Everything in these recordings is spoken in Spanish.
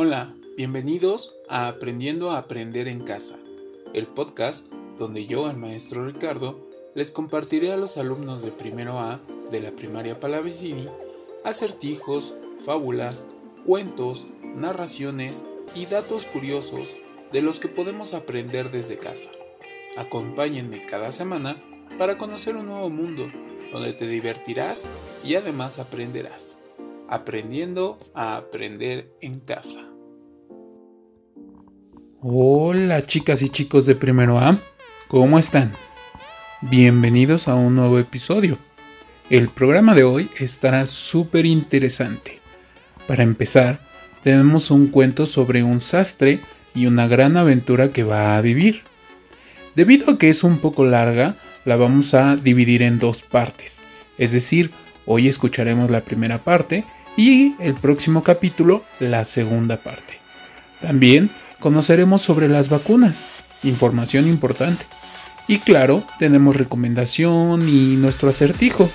Hola, bienvenidos a Aprendiendo a Aprender en Casa, el podcast donde yo, el maestro Ricardo, les compartiré a los alumnos de primero A de la primaria Palavicini acertijos, fábulas, cuentos, narraciones y datos curiosos de los que podemos aprender desde casa. Acompáñenme cada semana para conocer un nuevo mundo donde te divertirás y además aprenderás. Aprendiendo a aprender en casa. Hola chicas y chicos de primero A, ¿cómo están? Bienvenidos a un nuevo episodio. El programa de hoy estará súper interesante. Para empezar, tenemos un cuento sobre un sastre y una gran aventura que va a vivir. Debido a que es un poco larga, la vamos a dividir en dos partes. Es decir, hoy escucharemos la primera parte y el próximo capítulo la segunda parte. También conoceremos sobre las vacunas, información importante. Y claro, tenemos recomendación y nuestro acertijo,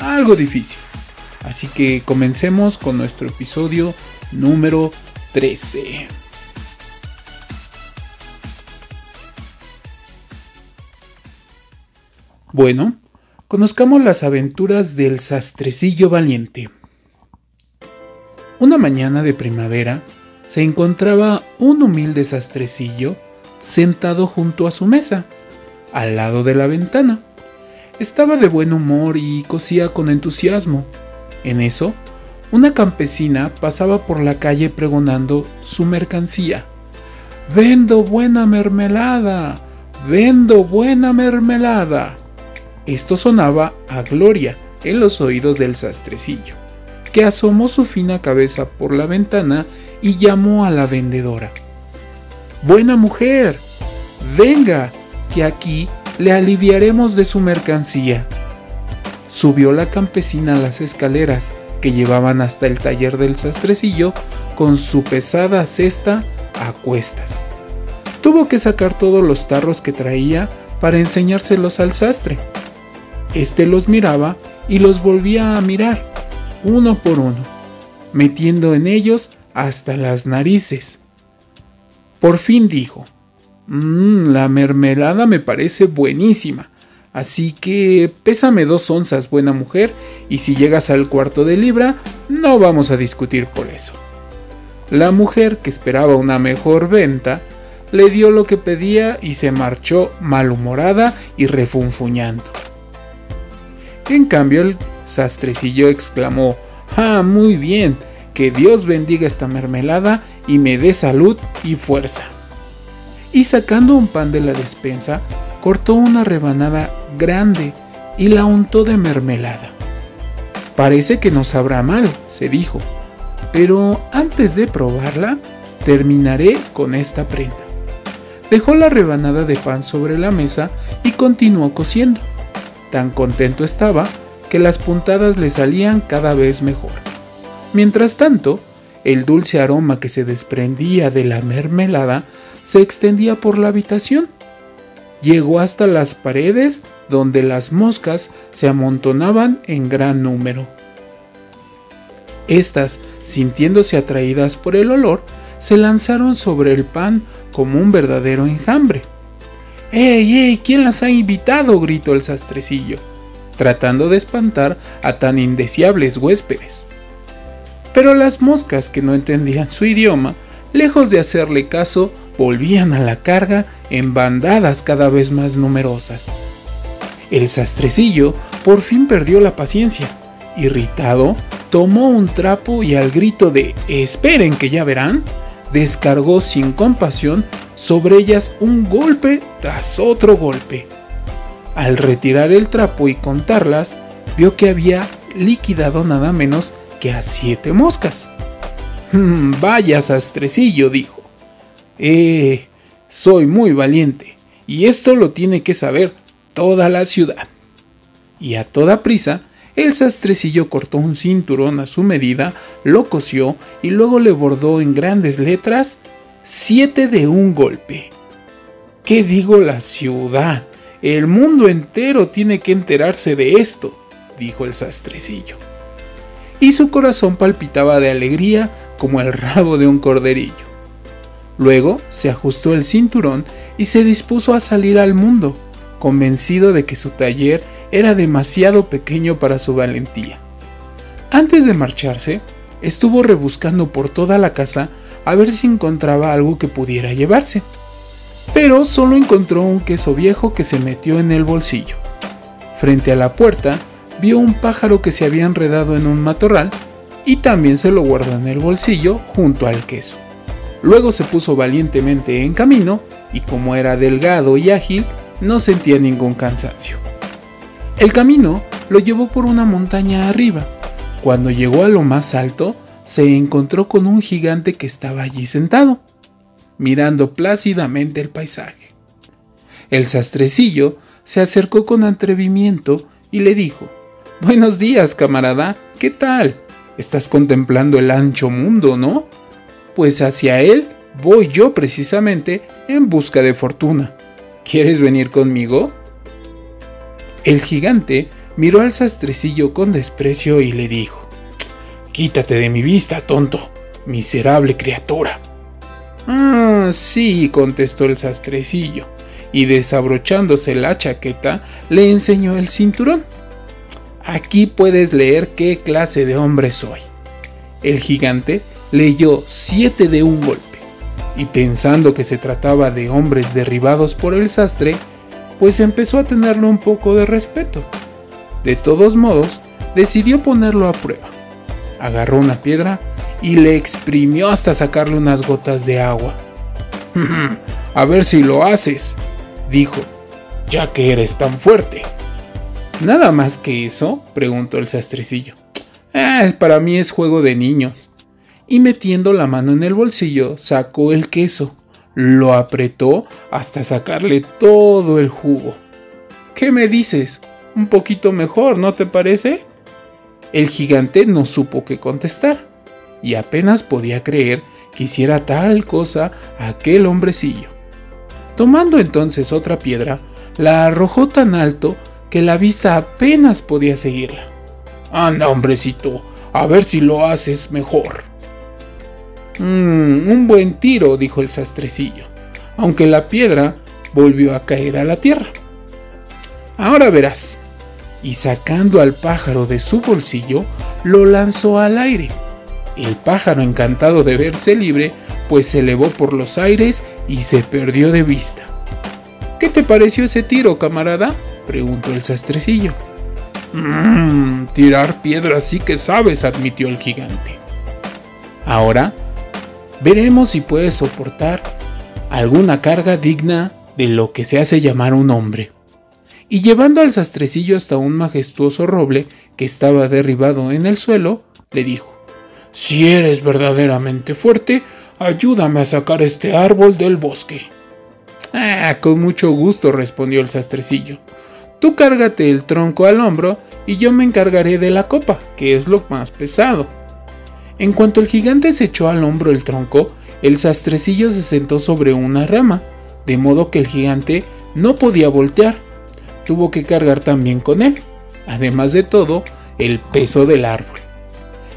algo difícil. Así que comencemos con nuestro episodio número 13. Bueno, conozcamos las aventuras del sastrecillo valiente. Una mañana de primavera se encontraba un humilde sastrecillo sentado junto a su mesa, al lado de la ventana. Estaba de buen humor y cosía con entusiasmo. En eso, una campesina pasaba por la calle pregonando su mercancía. Vendo buena mermelada, vendo buena mermelada. Esto sonaba a gloria en los oídos del sastrecillo, que asomó su fina cabeza por la ventana y llamó a la vendedora. Buena mujer, venga, que aquí le aliviaremos de su mercancía. Subió la campesina a las escaleras que llevaban hasta el taller del sastrecillo con su pesada cesta a cuestas. Tuvo que sacar todos los tarros que traía para enseñárselos al sastre. Este los miraba y los volvía a mirar, uno por uno, metiendo en ellos hasta las narices. Por fin dijo, mmm, la mermelada me parece buenísima, así que pésame dos onzas, buena mujer, y si llegas al cuarto de libra, no vamos a discutir por eso. La mujer, que esperaba una mejor venta, le dio lo que pedía y se marchó malhumorada y refunfuñando. En cambio el sastrecillo exclamó, Ah, muy bien, que Dios bendiga esta mermelada y me dé salud y fuerza. Y sacando un pan de la despensa, cortó una rebanada grande y la untó de mermelada. Parece que no sabrá mal, se dijo, pero antes de probarla, terminaré con esta prenda. Dejó la rebanada de pan sobre la mesa y continuó cociendo. Tan contento estaba que las puntadas le salían cada vez mejor. Mientras tanto, el dulce aroma que se desprendía de la mermelada se extendía por la habitación. Llegó hasta las paredes donde las moscas se amontonaban en gran número. Estas, sintiéndose atraídas por el olor, se lanzaron sobre el pan como un verdadero enjambre. ¡Ey, ey! ¿Quién las ha invitado? gritó el sastrecillo, tratando de espantar a tan indeseables huéspedes. Pero las moscas que no entendían su idioma, lejos de hacerle caso, volvían a la carga en bandadas cada vez más numerosas. El sastrecillo por fin perdió la paciencia. Irritado, tomó un trapo y al grito de Esperen que ya verán, descargó sin compasión sobre ellas un golpe tras otro golpe. Al retirar el trapo y contarlas, vio que había liquidado nada menos que a siete moscas. Hmm, vaya sastrecillo, dijo. Eh, soy muy valiente, y esto lo tiene que saber toda la ciudad. Y a toda prisa, el sastrecillo cortó un cinturón a su medida, lo cosió y luego le bordó en grandes letras siete de un golpe. ¿Qué digo la ciudad? El mundo entero tiene que enterarse de esto, dijo el sastrecillo. Y su corazón palpitaba de alegría como el rabo de un corderillo. Luego se ajustó el cinturón y se dispuso a salir al mundo, convencido de que su taller era demasiado pequeño para su valentía. Antes de marcharse, estuvo rebuscando por toda la casa a ver si encontraba algo que pudiera llevarse. Pero solo encontró un queso viejo que se metió en el bolsillo. Frente a la puerta, vio un pájaro que se había enredado en un matorral y también se lo guardó en el bolsillo junto al queso. Luego se puso valientemente en camino y como era delgado y ágil, no sentía ningún cansancio. El camino lo llevó por una montaña arriba. Cuando llegó a lo más alto, se encontró con un gigante que estaba allí sentado, mirando plácidamente el paisaje. El sastrecillo se acercó con atrevimiento y le dijo, Buenos días, camarada, ¿qué tal? Estás contemplando el ancho mundo, ¿no? Pues hacia él voy yo precisamente en busca de fortuna. ¿Quieres venir conmigo? El gigante miró al sastrecillo con desprecio y le dijo, Quítate de mi vista, tonto, miserable criatura. Ah, sí, contestó el sastrecillo, y desabrochándose la chaqueta, le enseñó el cinturón. Aquí puedes leer qué clase de hombre soy. El gigante leyó siete de un golpe, y pensando que se trataba de hombres derribados por el sastre, pues empezó a tenerle un poco de respeto. De todos modos, decidió ponerlo a prueba. Agarró una piedra y le exprimió hasta sacarle unas gotas de agua. a ver si lo haces, dijo, ya que eres tan fuerte. ¿Nada más que eso? preguntó el sastrecillo. Ah, para mí es juego de niños. Y metiendo la mano en el bolsillo, sacó el queso lo apretó hasta sacarle todo el jugo. ¿Qué me dices? Un poquito mejor, ¿no te parece? El gigante no supo qué contestar, y apenas podía creer que hiciera tal cosa aquel hombrecillo. Tomando entonces otra piedra, la arrojó tan alto que la vista apenas podía seguirla. Anda, hombrecito, a ver si lo haces mejor. Mmm, un buen tiro, dijo el sastrecillo, aunque la piedra volvió a caer a la tierra. Ahora verás. Y sacando al pájaro de su bolsillo, lo lanzó al aire. El pájaro, encantado de verse libre, pues se elevó por los aires y se perdió de vista. ¿Qué te pareció ese tiro, camarada? preguntó el sastrecillo. Mmm, tirar piedras sí que sabes, admitió el gigante. Ahora veremos si puede soportar alguna carga digna de lo que se hace llamar un hombre. Y llevando al sastrecillo hasta un majestuoso roble que estaba derribado en el suelo, le dijo, Si eres verdaderamente fuerte, ayúdame a sacar este árbol del bosque. Ah, con mucho gusto, respondió el sastrecillo. Tú cárgate el tronco al hombro y yo me encargaré de la copa, que es lo más pesado. En cuanto el gigante se echó al hombro el tronco, el sastrecillo se sentó sobre una rama, de modo que el gigante no podía voltear. Tuvo que cargar también con él, además de todo, el peso del árbol.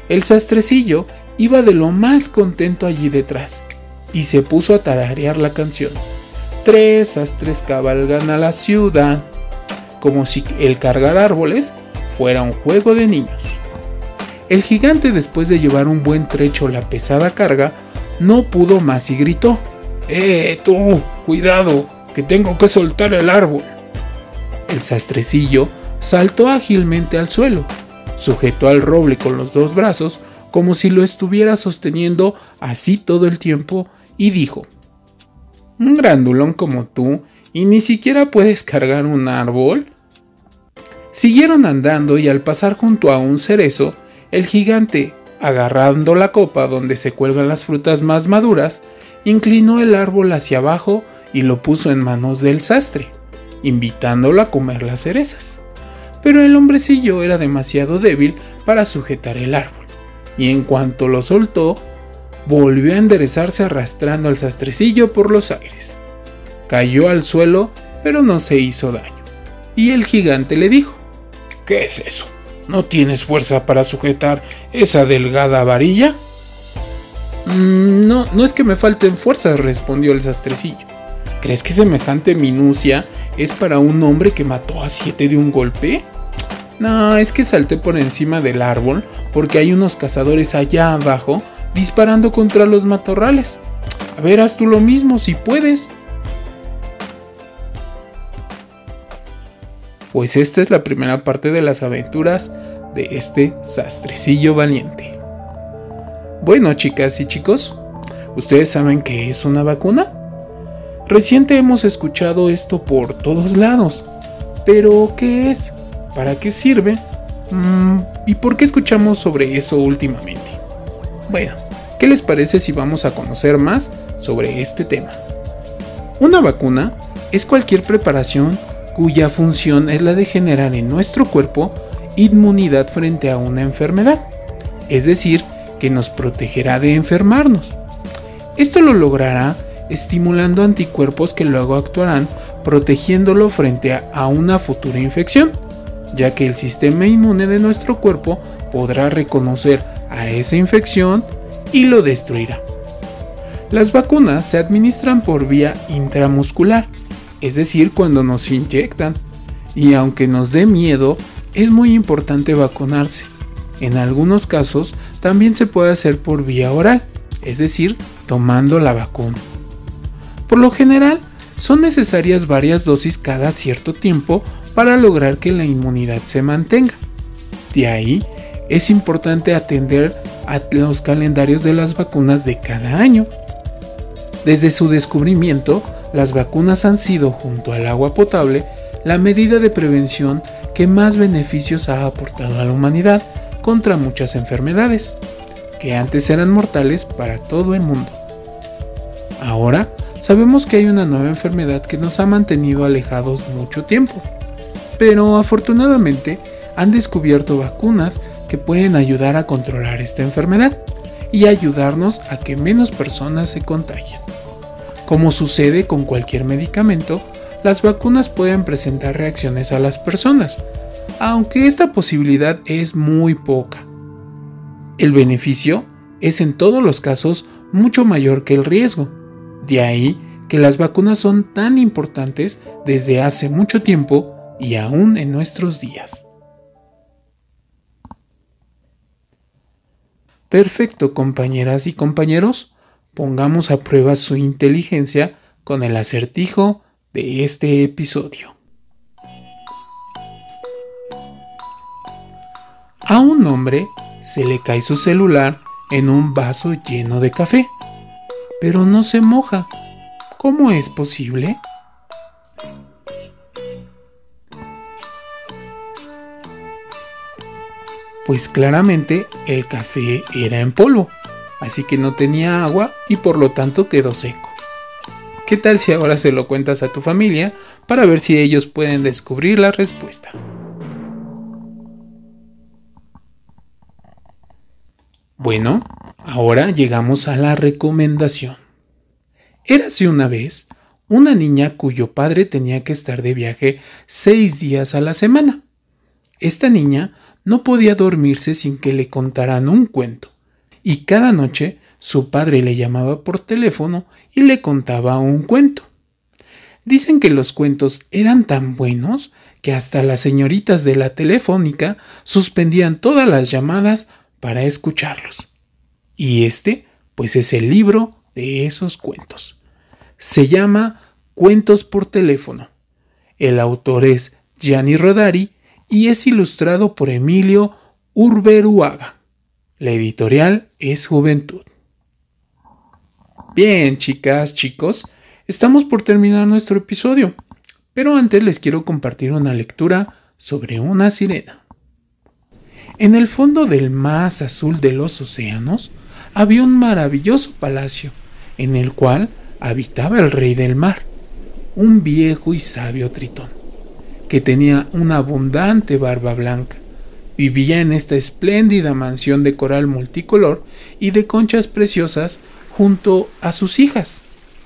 El sastrecillo iba de lo más contento allí detrás, y se puso a tararear la canción. Tres sastres cabalgan a la ciudad, como si el cargar árboles fuera un juego de niños. El gigante después de llevar un buen trecho la pesada carga, no pudo más y gritó, ¡Eh, tú! ¡Cuidado! ¡Que tengo que soltar el árbol! El sastrecillo saltó ágilmente al suelo, sujetó al roble con los dos brazos como si lo estuviera sosteniendo así todo el tiempo y dijo, ¿Un grandulón como tú y ni siquiera puedes cargar un árbol? Siguieron andando y al pasar junto a un cerezo, el gigante, agarrando la copa donde se cuelgan las frutas más maduras, inclinó el árbol hacia abajo y lo puso en manos del sastre, invitándolo a comer las cerezas. Pero el hombrecillo era demasiado débil para sujetar el árbol, y en cuanto lo soltó, volvió a enderezarse arrastrando al sastrecillo por los aires. Cayó al suelo, pero no se hizo daño. Y el gigante le dijo, ¿Qué es eso? ¿No tienes fuerza para sujetar esa delgada varilla? Mm, no, no es que me falten fuerzas, respondió el sastrecillo. ¿Crees que semejante minucia es para un hombre que mató a siete de un golpe? No, es que salté por encima del árbol porque hay unos cazadores allá abajo disparando contra los matorrales. A ver, haz tú lo mismo si puedes. Pues esta es la primera parte de las aventuras de este sastrecillo valiente. Bueno, chicas y chicos, ¿ustedes saben qué es una vacuna? Reciente hemos escuchado esto por todos lados, pero ¿qué es? ¿Para qué sirve? Mm, ¿Y por qué escuchamos sobre eso últimamente? Bueno, ¿qué les parece si vamos a conocer más sobre este tema? Una vacuna es cualquier preparación cuya función es la de generar en nuestro cuerpo inmunidad frente a una enfermedad, es decir, que nos protegerá de enfermarnos. Esto lo logrará estimulando anticuerpos que luego actuarán protegiéndolo frente a, una futura infección, ya que el sistema inmune de nuestro cuerpo podrá reconocer a esa infección y lo destruirá. Las vacunas se administran por vía intramuscular, es decir, cuando nos inyectan, y aunque nos dé miedo, es muy importante vacunarse. En algunos casos también se puede hacer por vía oral, es decir, tomando la vacuna. Por lo general, son necesarias varias dosis cada cierto tiempo para lograr que la inmunidad se mantenga. De ahí, es importante atender a los calendarios de las vacunas de cada año. Desde su descubrimiento, las vacunas han sido, junto al agua potable, la medida de prevención que más beneficios ha aportado a la humanidad contra muchas enfermedades, que antes eran mortales para todo el mundo. Ahora, Sabemos que hay una nueva enfermedad que nos ha mantenido alejados mucho tiempo, pero afortunadamente han descubierto vacunas que pueden ayudar a controlar esta enfermedad y ayudarnos a que menos personas se contagien. Como sucede con cualquier medicamento, las vacunas pueden presentar reacciones a las personas, aunque esta posibilidad es muy poca. El beneficio es en todos los casos mucho mayor que el riesgo de ahí que las vacunas son tan importantes desde hace mucho tiempo y aún en nuestros días. Perfecto, compañeras y compañeros, pongamos a prueba su inteligencia con el acertijo de este episodio. A un hombre se le cae su celular en un vaso lleno de café pero no se moja. ¿Cómo es posible? Pues claramente el café era en polvo, así que no tenía agua y por lo tanto quedó seco. ¿Qué tal si ahora se lo cuentas a tu familia para ver si ellos pueden descubrir la respuesta? Bueno, Ahora llegamos a la recomendación. Érase una vez una niña cuyo padre tenía que estar de viaje seis días a la semana. Esta niña no podía dormirse sin que le contaran un cuento, y cada noche su padre le llamaba por teléfono y le contaba un cuento. Dicen que los cuentos eran tan buenos que hasta las señoritas de la telefónica suspendían todas las llamadas para escucharlos. Y este, pues es el libro de esos cuentos. Se llama Cuentos por teléfono. El autor es Gianni Rodari y es ilustrado por Emilio Urberuaga. La editorial es Juventud. Bien, chicas, chicos, estamos por terminar nuestro episodio, pero antes les quiero compartir una lectura sobre una sirena. En el fondo del más azul de los océanos, había un maravilloso palacio en el cual habitaba el rey del mar, un viejo y sabio tritón, que tenía una abundante barba blanca. Vivía en esta espléndida mansión de coral multicolor y de conchas preciosas junto a sus hijas,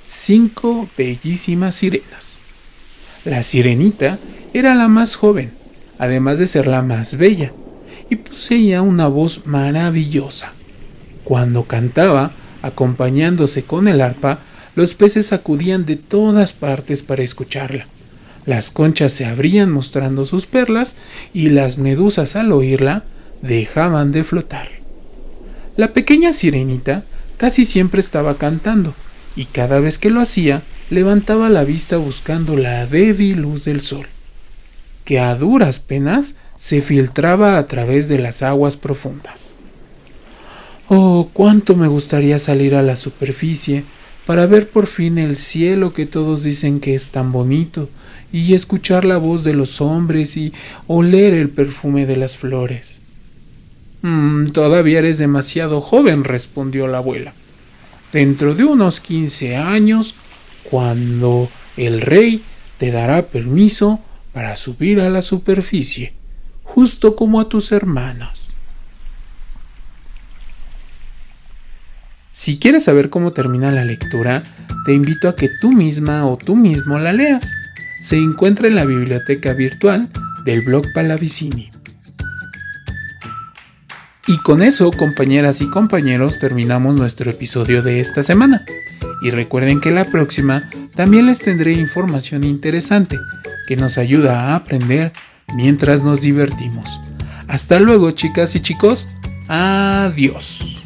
cinco bellísimas sirenas. La sirenita era la más joven, además de ser la más bella, y poseía una voz maravillosa cuando cantaba, Acompañándose con el arpa, los peces acudían de todas partes para escucharla. Las conchas se abrían mostrando sus perlas y las medusas al oírla dejaban de flotar. La pequeña sirenita casi siempre estaba cantando y cada vez que lo hacía levantaba la vista buscando la débil luz del sol, que a duras penas se filtraba a través de las aguas profundas. Oh, cuánto me gustaría salir a la superficie para ver por fin el cielo que todos dicen que es tan bonito, y escuchar la voz de los hombres y oler el perfume de las flores. Mm, todavía eres demasiado joven, respondió la abuela. Dentro de unos quince años, cuando el rey te dará permiso para subir a la superficie, justo como a tus hermanos. Si quieres saber cómo termina la lectura, te invito a que tú misma o tú mismo la leas. Se encuentra en la biblioteca virtual del blog Palavicini. Y con eso, compañeras y compañeros, terminamos nuestro episodio de esta semana. Y recuerden que la próxima también les tendré información interesante que nos ayuda a aprender mientras nos divertimos. Hasta luego, chicas y chicos. Adiós.